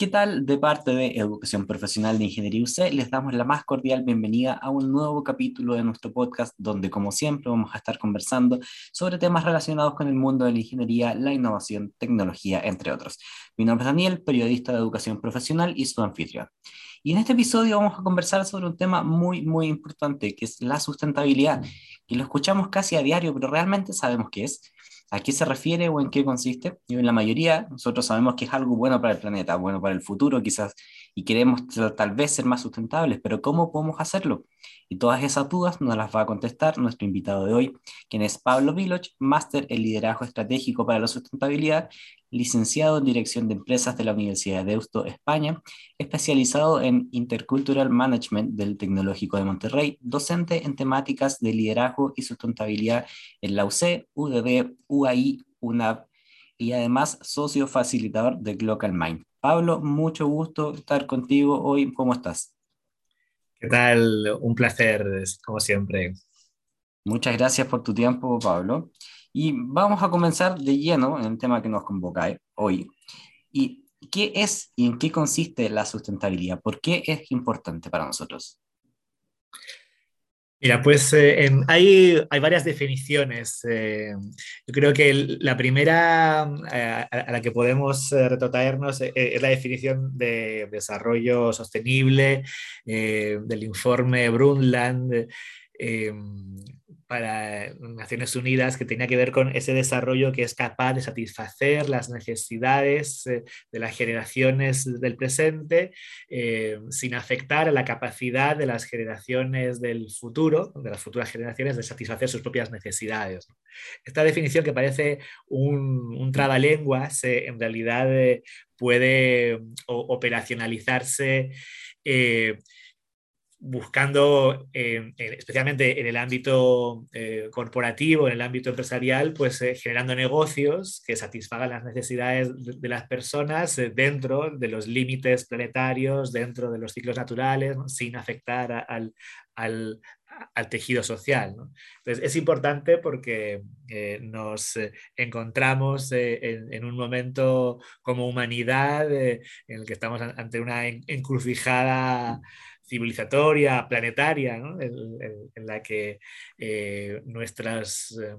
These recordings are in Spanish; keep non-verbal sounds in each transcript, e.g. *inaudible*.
¿Qué tal? De parte de Educación Profesional de Ingeniería UC, les damos la más cordial bienvenida a un nuevo capítulo de nuestro podcast, donde, como siempre, vamos a estar conversando sobre temas relacionados con el mundo de la ingeniería, la innovación, tecnología, entre otros. Mi nombre es Daniel, periodista de Educación Profesional y su anfitrión. Y en este episodio vamos a conversar sobre un tema muy, muy importante, que es la sustentabilidad, y lo escuchamos casi a diario, pero realmente sabemos qué es a qué se refiere o en qué consiste. Y en la mayoría nosotros sabemos que es algo bueno para el planeta, bueno para el futuro quizás, y queremos tal vez ser más sustentables, pero ¿cómo podemos hacerlo? Y todas esas dudas nos las va a contestar nuestro invitado de hoy, quien es Pablo Viloch, máster en liderazgo estratégico para la sustentabilidad, licenciado en dirección de empresas de la Universidad de Deusto, España, especializado en Intercultural Management del Tecnológico de Monterrey, docente en temáticas de liderazgo y sustentabilidad en la UC, UDD, UAI, UNAV y además socio facilitador de Global Mind. Pablo, mucho gusto estar contigo hoy. ¿Cómo estás? ¿Qué tal? Un placer, como siempre. Muchas gracias por tu tiempo, Pablo. Y vamos a comenzar de lleno en el tema que nos convoca hoy. ¿Y qué es y en qué consiste la sustentabilidad? ¿Por qué es importante para nosotros? Mira, pues eh, hay, hay, varias definiciones. Eh, yo creo que la primera eh, a, la que podemos retrotraernos es la definición de desarrollo sostenible del informe Brundtland para Naciones Unidas que tenía que ver con ese desarrollo que es capaz de satisfacer las necesidades eh, de las generaciones del presente eh, sin afectar a la capacidad de las generaciones del futuro, de las futuras generaciones, de satisfacer sus propias necesidades. Esta definición que parece un, un trabalenguas, eh, en realidad puede operacionalizarse buscando, eh, especialmente en el ámbito eh, corporativo, en el ámbito empresarial, pues eh, generando negocios que satisfagan las necesidades de, las personas dentro de los límites planetarios, dentro de los ciclos naturales, sin afectar al, al, tejido social. Entonces, es importante porque nos encontramos en, un momento como humanidad en el que estamos ante una encrucijada civilizatoria, planetaria, en, la que eh, nuestras eh,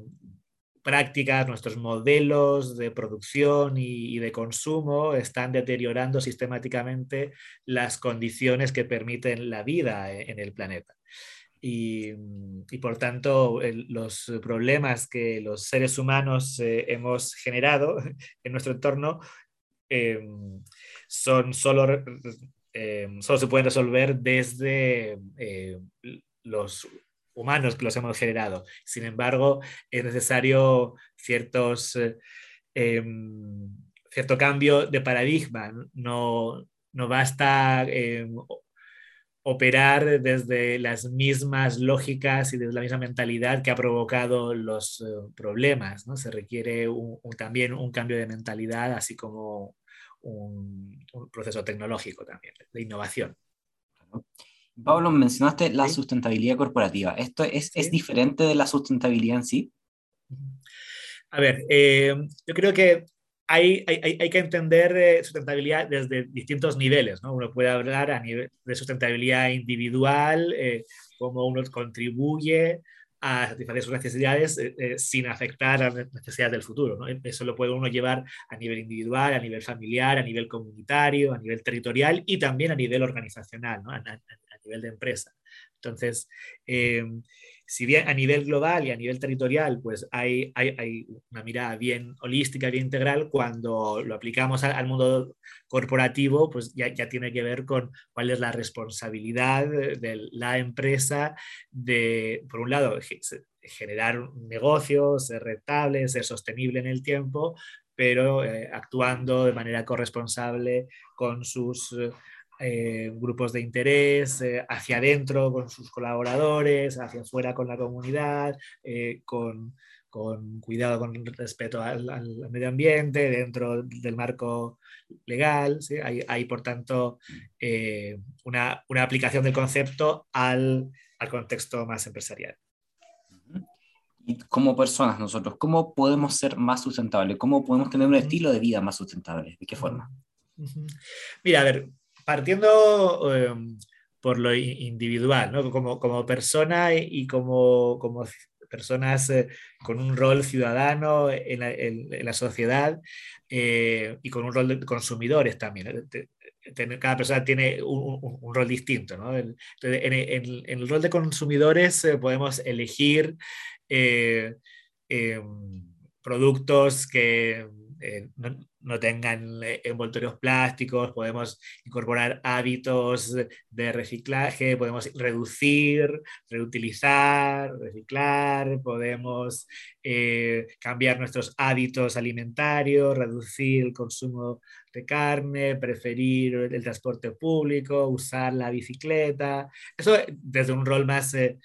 prácticas, nuestros modelos de producción y, de consumo están deteriorando sistemáticamente las condiciones que permiten la vida en el planeta. Y, por tanto los problemas que los seres humanos eh, hemos generado *laughs* en nuestro entorno son solo eh, solo se pueden resolver desde eh, los humanos que los hemos generado. Sin embargo, es necesario ciertos, eh, em, cierto cambio de paradigma. No, no basta em, operar desde las mismas lógicas y desde la misma mentalidad que ha provocado los problemas. ¿no? Se requiere también un cambio de mentalidad, así como un, proceso tecnológico también, de innovación. Pablo, mencionaste la sustentabilidad corporativa. ¿Esto es, es, diferente de la sustentabilidad en sí? A ver, eh, yo creo que hay, hay, hay, que entender eh, sustentabilidad desde distintos niveles. ¿no? Uno puede hablar a nivel de sustentabilidad individual, eh, cómo uno contribuye a satisfacer sus necesidades eh, eh, sin afectar a las necesidades del futuro. Eso lo puede uno llevar a nivel individual, a nivel familiar, a nivel comunitario, a nivel territorial y también a nivel organizacional, a, nivel de empresa. Entonces, eh, si bien a nivel global y a nivel territorial, pues hay, hay, una mirada bien holística, bien integral, cuando lo aplicamos al, mundo corporativo, pues ya, ya, tiene que ver con cuál es la responsabilidad de la empresa de, por un lado, generar un negocio, ser rentable, ser sostenible en el tiempo, pero eh, actuando de manera corresponsable con sus eh, grupos de interés, eh, hacia adentro con sus colaboradores, hacia afuera con la comunidad, eh, con, cuidado con respeto al, medio ambiente, dentro del marco legal. Hay, por tanto, una, aplicación del concepto al, al contexto más empresarial. Y como personas nosotros, ¿cómo podemos ser más sustentables? ¿Cómo podemos tener un estilo de vida más sustentable? ¿De qué forma? Mira, a ver, partiendo em, por lo individual, ¿no? como, como persona y como, como personas eh, con un rol ciudadano en la, en, la sociedad eh, y con un rol de consumidores también. Cada persona tiene un, rol distinto. ¿no? En, el rol de consumidores eh, podemos elegir em, productos que no tengan eh, envoltorios plásticos, podemos incorporar hábitos de reciclaje, podemos reducir, reutilizar, reciclar, podemos eh, cambiar nuestros hábitos alimentarios, reducir el consumo de carne, preferir el transporte público, usar la bicicleta. Eso desde un rol más eh,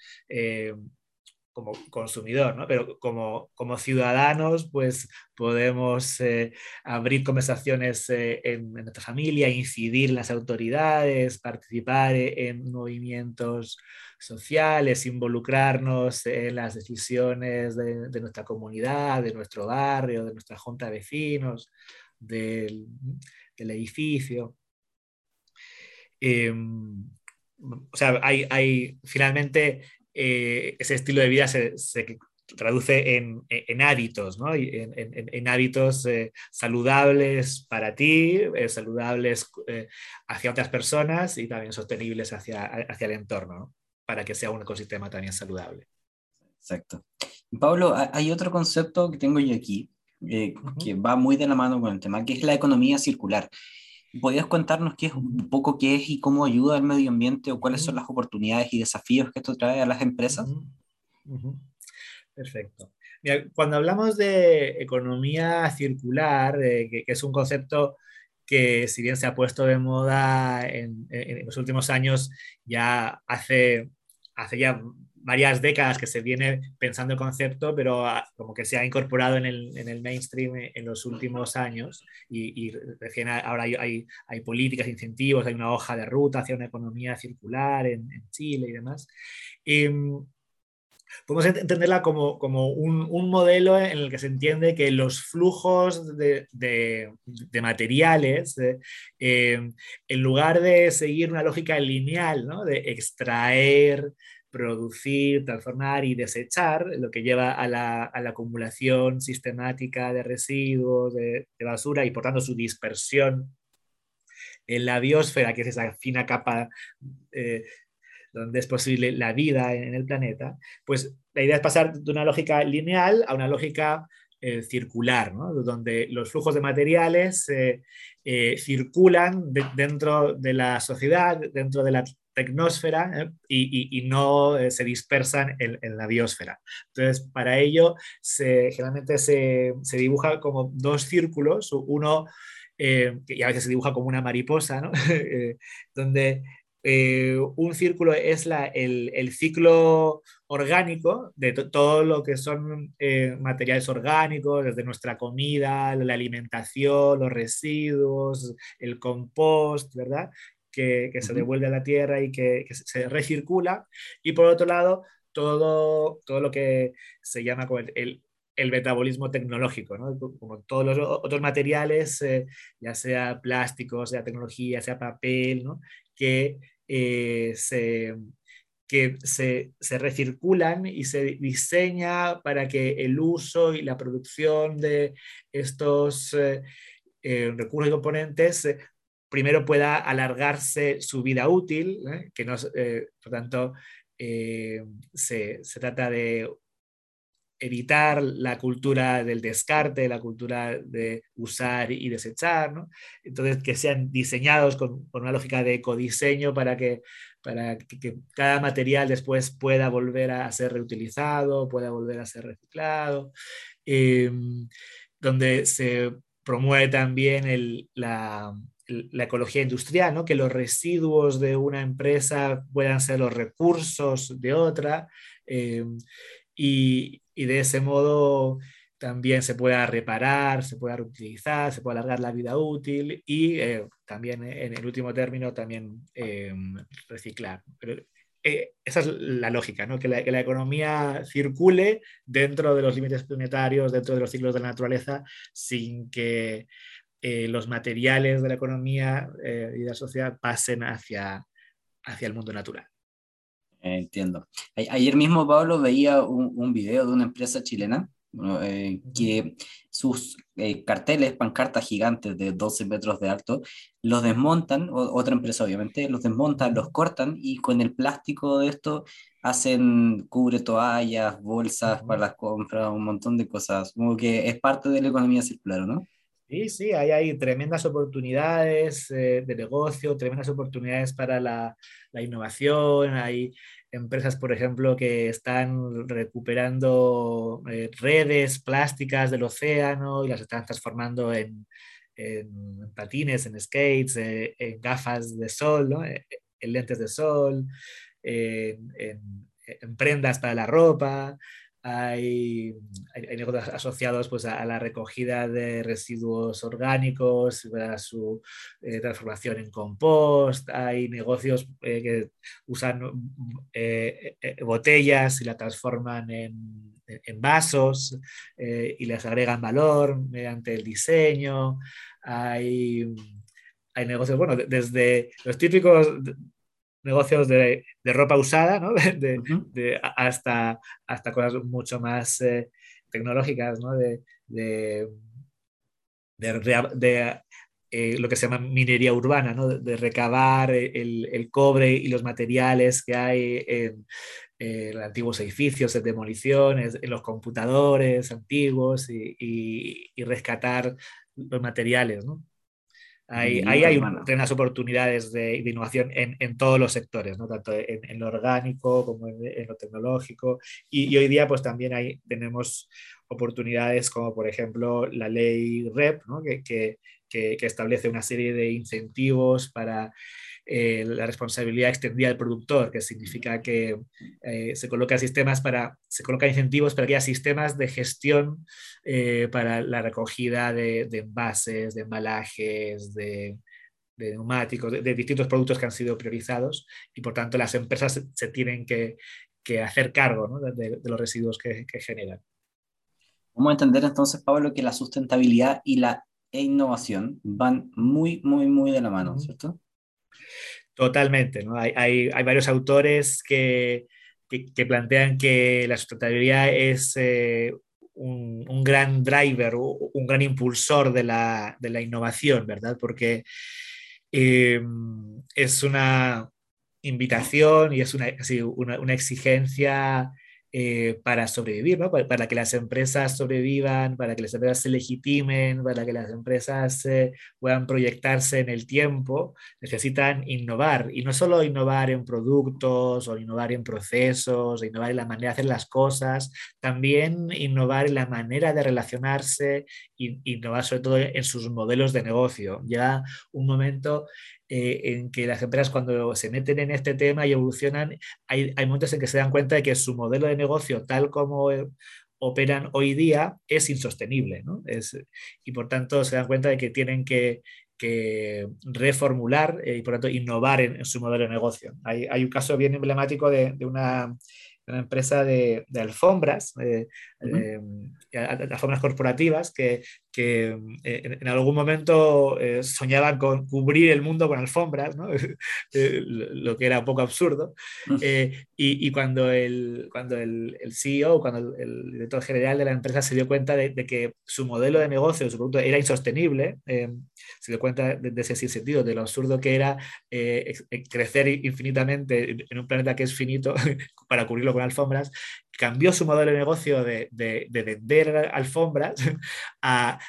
como consumidor, ¿no? pero como, como ciudadanos, pues podemos eh, abrir conversaciones eh, en, nuestra familia, incidir en las autoridades, participar en movimientos sociales, involucrarnos en las decisiones de, nuestra comunidad, de nuestro barrio, de nuestra junta de vecinos, del, del edificio. Em, o sea, hay, hay finalmente eh, ese estilo de vida se, traduce en, hábitos, ¿no? en, en, hábitos eh, saludables para ti, eh, saludables hacia otras personas y también sostenibles hacia, hacia el entorno, para que sea un ecosistema también saludable. Exacto. Pablo, hay otro concepto que tengo yo aquí, que va muy de la mano con el tema, que es la economía circular. ¿Podrías contarnos qué es un poco qué es y cómo ayuda al medio ambiente o cuáles son las oportunidades y desafíos que esto trae a las empresas? Perfecto. cuando hablamos de economía circular, que, es un concepto que si bien se ha puesto de moda en, en los últimos años, ya hace, hace ya varias décadas que se viene pensando el concepto, pero ah, como que se ha incorporado en el, en el mainstream en los últimos años y, recién ahora hay, hay, políticas, incentivos, hay una hoja de ruta hacia una economía circular en, Chile y demás. Em, podemos entenderla como, como un, un, modelo en el que se entiende que los flujos de, de, de materiales, em, en lugar de seguir una lógica lineal, ¿no? de extraer, producir, transformar y desechar, lo que lleva a la, acumulación sistemática de residuos, de, basura y por tanto su dispersión en la biosfera, que es esa fina capa eh, donde es posible la vida en, el planeta, pues la idea es pasar de una lógica lineal a una lógica eh, circular, donde los flujos de materiales eh, circulan dentro de la sociedad, dentro de la tecnosfera ¿eh? y, no eh, se dispersan en, la biosfera. Entonces, para ello, generalmente se, dibuja como dos círculos, uno eh, que a veces se dibuja como una mariposa, *laughs* donde un círculo es la, el, ciclo orgánico de todo lo que son materiales orgánicos, desde nuestra comida, la alimentación, los residuos, el compost, ¿verdad? Que, se devuelve a la Tierra y que, se recircula. Y por otro lado, todo, todo lo que se llama como el, el, metabolismo tecnológico, ¿no? como todos los otros materiales, eh, ya sea plástico, sea tecnología, sea papel, ¿no? que, eh, se, que se, se, recirculan y se diseña para que el uso y la producción de estos eh, recursos y componentes primero pueda alargarse su vida útil, ¿eh? que no, eh, por tanto, eh, se, se, trata de evitar la cultura del descarte, la cultura de usar y desechar, entonces que sean diseñados con, con, una lógica de ecodiseño para que, para que, cada material después pueda volver a ser reutilizado, pueda volver a ser reciclado, donde se promueve también el, la, la ecología industrial, ¿no? que los residuos de una empresa puedan ser los recursos de otra eh, y, de ese modo también se pueda reparar, se pueda reutilizar, se pueda alargar la vida útil y eh, también en el último término también eh, reciclar. Esa es la lógica, ¿no? que, la, que, la, economía circule dentro de los límites planetarios, dentro de los ciclos de la naturaleza, sin que los materiales de la economía y de la sociedad pasen hacia, hacia el mundo natural. Entiendo. Ayer mismo, Pablo, veía un, un video de una empresa chilena eh, que sus eh, carteles, pancartas gigantes de 12 metros de alto, los desmontan, otra empresa obviamente, los desmontan, los cortan y con el plástico de esto hacen cubre toallas, bolsas para las compras, un montón de cosas, como que es parte de la economía circular, ¿no? Sí, sí, hay, hay tremendas oportunidades eh, de negocio, tremendas oportunidades para la, la innovación, hay empresas, por ejemplo, que están recuperando eh, redes plásticas del océano y las están transformando en, patines, en skates, eh, en gafas de sol, eh, en lentes de sol, en, en, prendas para la ropa hay, negocios asociados pues, a, la recogida de residuos orgánicos, a su eh, transformación en compost, hay negocios eh, que usan eh, botellas y la transforman en, vasos y les agregan valor mediante el diseño, hay, hay negocios, bueno, desde los típicos negocios de, ropa usada, ¿no? *laughs* de, hasta, hasta cosas mucho más eh, tecnológicas, ¿no? de, de, eh, lo que se llama minería urbana, ¿no? de recabar el, el, cobre y los materiales que hay en, antiguos edificios, en demoliciones, en los computadores antiguos y, y, y rescatar los materiales. ¿no? Ahí, hay unas oportunidades de, innovación en, todos los sectores, ¿no? tanto en, lo orgánico como en, lo tecnológico. Y, hoy día pues también hay, tenemos oportunidades como por ejemplo la ley REP, ¿no? que, que, que, establece una serie de incentivos para eh, la responsabilidad extendida del productor, que significa que eh, se colocan sistemas para, se colocan incentivos para que haya sistemas de gestión eh, para la recogida de, envases, de embalajes, de, neumáticos, de, distintos productos que han sido priorizados y por tanto las empresas se, tienen que, hacer cargo de, los residuos que, generan. Vamos a entender entonces, Pablo, que la sustentabilidad y la innovación van muy, muy, muy de la mano, ¿cierto? Totalmente, ¿no? hay, hay, varios autores que, que, plantean que la sustentabilidad es eh, un, un, gran driver, un gran impulsor de la, de la innovación, ¿verdad? Porque eh, es una invitación y es una, una, una exigencia eh, para sobrevivir, para, que las empresas sobrevivan, para que las empresas se legitimen, para que las empresas eh, puedan proyectarse en el tiempo, necesitan innovar. Y no solo innovar en productos o innovar en procesos, innovar en la manera de hacer las cosas, también innovar en la manera de relacionarse, innovar sobre todo en sus modelos de negocio. Llega un momento eh, en que las empresas cuando se meten en este tema y evolucionan, hay, hay momentos en que se dan cuenta de que su modelo de negocio, tal como eh, operan hoy día, es insostenible. ¿no? Es, y por tanto se dan cuenta de que tienen que, que reformular eh, y por tanto innovar en, su modelo de negocio. Hay, hay un caso bien emblemático de, de una una empresa de, de alfombras, eh, alfombras corporativas, que, que eh, en, algún momento eh, soñaban con cubrir el mundo con alfombras, ¿no? *laughs* lo que era un poco absurdo. Y, y, cuando, el, cuando el, el CEO, cuando el, director general de la empresa se dio cuenta de, de, que su modelo de negocio, su producto era insostenible, se dio cuenta de, de ese sentido, de lo absurdo que era crecer infinitamente en un planeta que es finito *laughs* para cubrirlo con alfombras, cambió su modelo de negocio de, de, vender alfombras *laughs* a,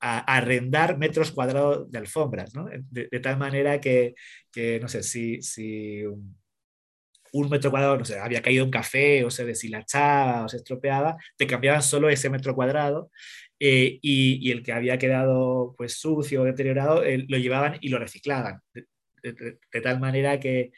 a, arrendar metros cuadrados de alfombras, ¿no? de, tal manera que, que, no sé, si, si un metro cuadrado, no sé, había caído un café o se deshilachaba o se estropeaba, te cambiaban solo ese metro cuadrado eh, y, y, el que había quedado pues sucio o deteriorado eh, lo llevaban y lo reciclaban. De, de tal manera que,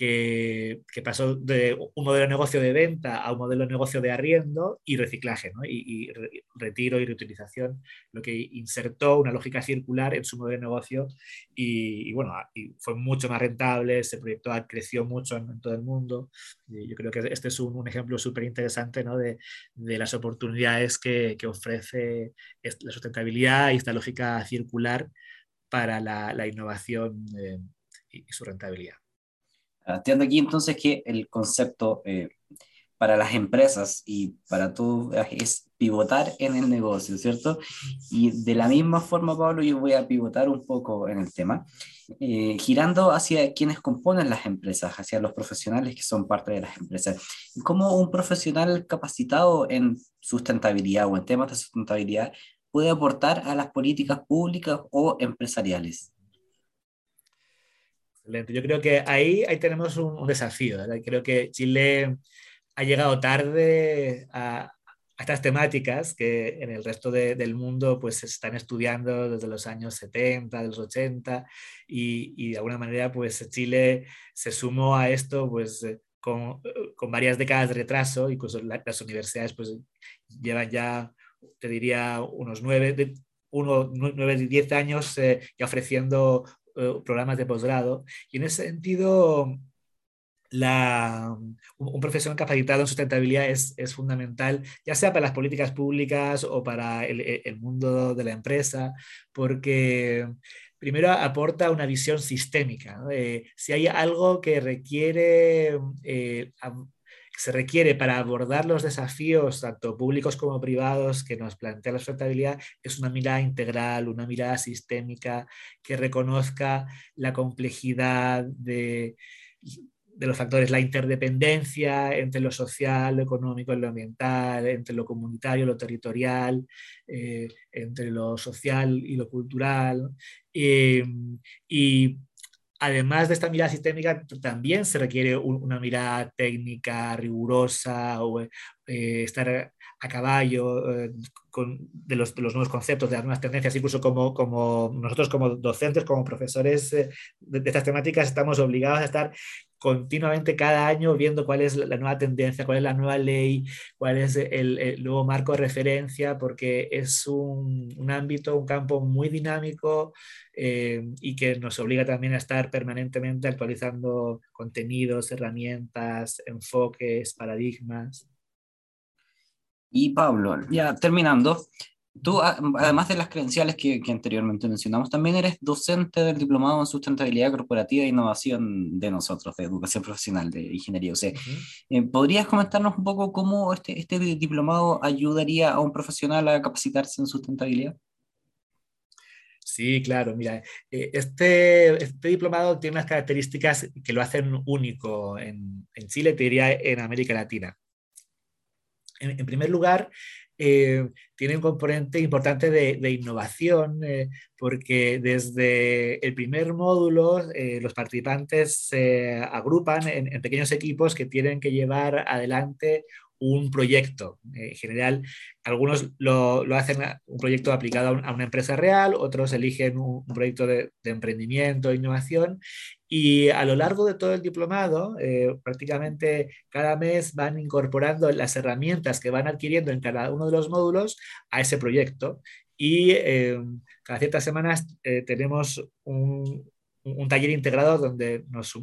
que, pasó de un modelo de negocio de venta a un modelo de negocio de arriendo y reciclaje, y, retiro y reutilización, lo que insertó una lógica circular en su modelo de negocio y, bueno, fue mucho más rentable, ese proyecto creció mucho en, todo el mundo. Yo creo que este es un, ejemplo súper interesante de, de, las oportunidades que, que ofrece la sustentabilidad y esta lógica circular para la, innovación eh, y, su rentabilidad. Entiendo aquí entonces que el concepto eh, para las empresas y para todo es pivotar en el negocio, ¿cierto? Y de la misma forma, Pablo, yo voy a pivotar un poco en el tema, eh, girando hacia quienes componen las empresas, hacia los profesionales que son parte de las empresas. ¿Cómo un profesional capacitado en sustentabilidad o en temas de sustentabilidad puede aportar a las políticas públicas o empresariales? Excelente. Yo creo que ahí, ahí tenemos un, desafío. Creo que Chile ha llegado tarde a, estas temáticas que en el resto del mundo pues se están estudiando desde los años 70, de los 80 y, y, de alguna manera pues Chile se sumó a esto pues con, con varias décadas de retraso, incluso las universidades pues llevan ya te diría, unos nueve, uno, nueve, diez años eh, ofreciendo programas de posgrado. Y en ese sentido, la, un profesional capacitado en sustentabilidad es, es, fundamental, ya sea para las políticas públicas o para el, el mundo de la empresa, porque primero aporta una visión sistémica. Eh, si hay algo que requiere se requiere para abordar los desafíos, tanto públicos como privados, que nos plantea la sustentabilidad, es una mirada integral, una mirada sistémica que reconozca la complejidad de, los factores, la interdependencia entre lo social, lo económico y lo ambiental, entre lo comunitario, lo territorial, eh, entre lo social y lo cultural. Eh, y además de esta mirada sistémica, también se requiere una mirada técnica rigurosa o eh, estar a caballo eh, de, los, nuevos conceptos, de las nuevas tendencias, incluso como, como nosotros como docentes, como profesores eh, de, estas temáticas, estamos obligados a estar continuamente cada año viendo cuál es la nueva tendencia, cuál es la nueva ley, cuál es el, nuevo marco de referencia, porque es un, ámbito, un campo muy dinámico eh, y que nos obliga también a estar permanentemente actualizando contenidos, herramientas, enfoques, paradigmas. Y Pablo, ya terminando, tú, además de las credenciales que, anteriormente mencionamos, también eres docente del Diplomado en Sustentabilidad Corporativa e Innovación de nosotros, de Educación Profesional de Ingeniería UC. Eh, ¿Podrías comentarnos un poco cómo este, este diplomado ayudaría a un profesional a capacitarse en sustentabilidad? Sí, claro, mira, eh, este, este, diplomado tiene unas características que lo hacen único en, en Chile, te diría en América Latina. En, primer lugar, eh, tiene un componente importante de, innovación, eh, porque desde el primer módulo eh, los participantes se agrupan en, pequeños equipos que tienen que llevar adelante un proyecto. En general, algunos lo, hacen un proyecto aplicado a, una empresa real, otros eligen un, proyecto de, de, emprendimiento, innovación, y a lo largo de todo el diplomado, eh, prácticamente cada mes van incorporando las herramientas que van adquiriendo en cada uno de los módulos a ese proyecto. Y eh, cada ciertas semanas eh, tenemos un, un, taller integrado donde nos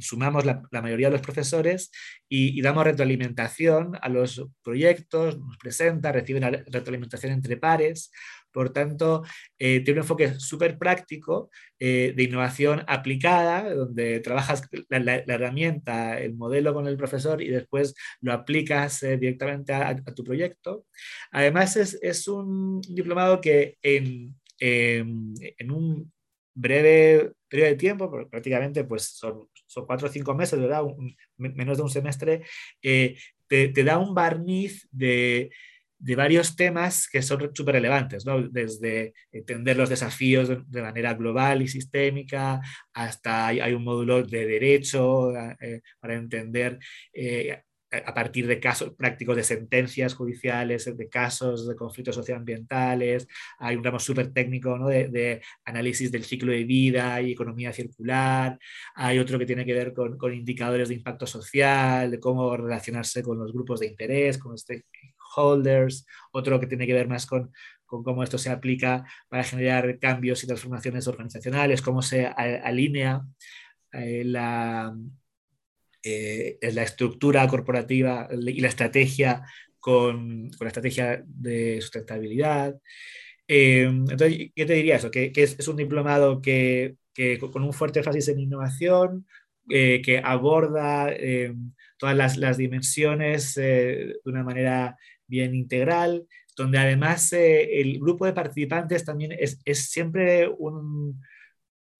sumamos la, mayoría de los profesores y, damos retroalimentación a los proyectos, nos presenta, reciben retroalimentación entre pares. Por tanto, eh, tiene un enfoque súper práctico eh, de innovación aplicada, donde trabajas la, herramienta, el modelo con el profesor y después lo aplicas eh, directamente a, tu proyecto. Además, es, un diplomado que en, en un breve periodo de tiempo, prácticamente pues son, son cuatro o cinco meses, ¿verdad? menos de un semestre, te, te, da un barniz de, de varios temas que son súper relevantes, ¿no? desde entender los desafíos de, manera global y sistémica, hasta hay, un módulo de derecho eh, para entender eh, a partir de casos prácticos de sentencias judiciales, de casos de conflictos socioambientales, hay un ramo súper técnico ¿no? de, análisis del ciclo de vida y economía circular, hay otro que tiene que ver con, con, indicadores de impacto social, de cómo relacionarse con los grupos de interés, con stakeholders, otro que tiene que ver más con, con cómo esto se aplica para generar cambios y transformaciones organizacionales, cómo se alinea eh, la eh, la estructura corporativa y la estrategia con, con la estrategia de sustentabilidad. Eh, entonces, ¿qué te diría eso? Que, que es, es, un diplomado que, que, con un fuerte énfasis en innovación, eh, que aborda eh, todas las, las dimensiones eh, de una manera bien integral, donde además el grupo de participantes también es, es siempre un,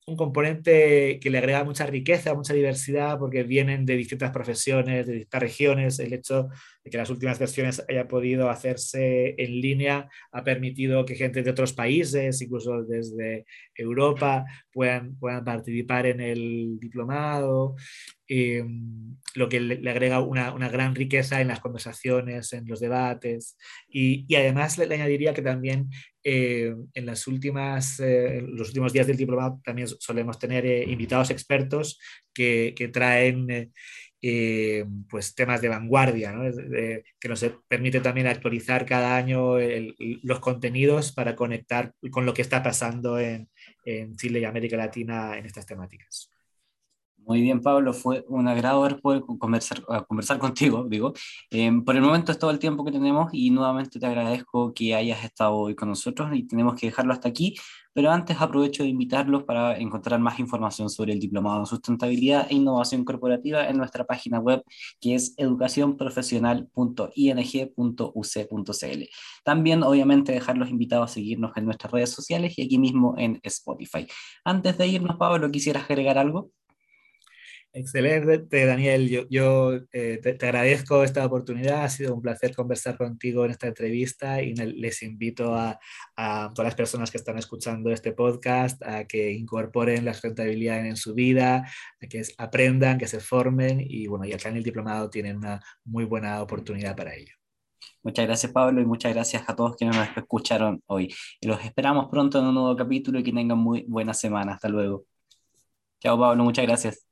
un componente que le agrega mucha riqueza, mucha diversidad, porque vienen de distintas profesiones, de distintas regiones. El hecho de que las últimas versiones haya podido hacerse en línea ha permitido que gente de otros países, incluso desde Europa, puedan, puedan participar en el diplomado, eh, lo que le, agrega una, gran riqueza en las conversaciones, en los debates. Y, además le, añadiría que también eh, en las últimas, eh, los últimos días del diplomado también solemos tener eh, invitados expertos que, traen eh, pues temas de vanguardia, ¿no? de, que nos permite también actualizar cada año los contenidos para conectar con lo que está pasando en Chile y América Latina en estas temáticas. Muy bien, Pablo, fue un agrado poder conversar, conversar contigo, *laughs* digo. Eh, por el momento es todo el tiempo que tenemos y nuevamente te agradezco que hayas estado hoy con nosotros y tenemos que dejarlo hasta aquí, pero antes aprovecho de invitarlos para encontrar más información sobre el Diplomado en Sustentabilidad e Innovación Corporativa en nuestra página web que es educacionprofesional.ing.uc.cl. También, obviamente, dejar los invitados a seguirnos en nuestras redes sociales y aquí mismo en Spotify. Antes de irnos, Pablo, ¿quisieras agregar algo? Excelente, Daniel. Yo, yo eh, te, agradezco esta oportunidad. Ha sido un placer conversar contigo en esta entrevista y les invito a, a, todas las personas que están escuchando este podcast a que incorporen la sustentabilidad en, en su vida, a que aprendan, que se formen y bueno, y acá en el diplomado tienen una muy buena oportunidad para ello. Muchas gracias Pablo y muchas gracias a todos quienes nos escucharon hoy. Y los esperamos pronto en un nuevo capítulo y que tengan muy buena semana. Hasta luego. Chao Pablo, muchas gracias.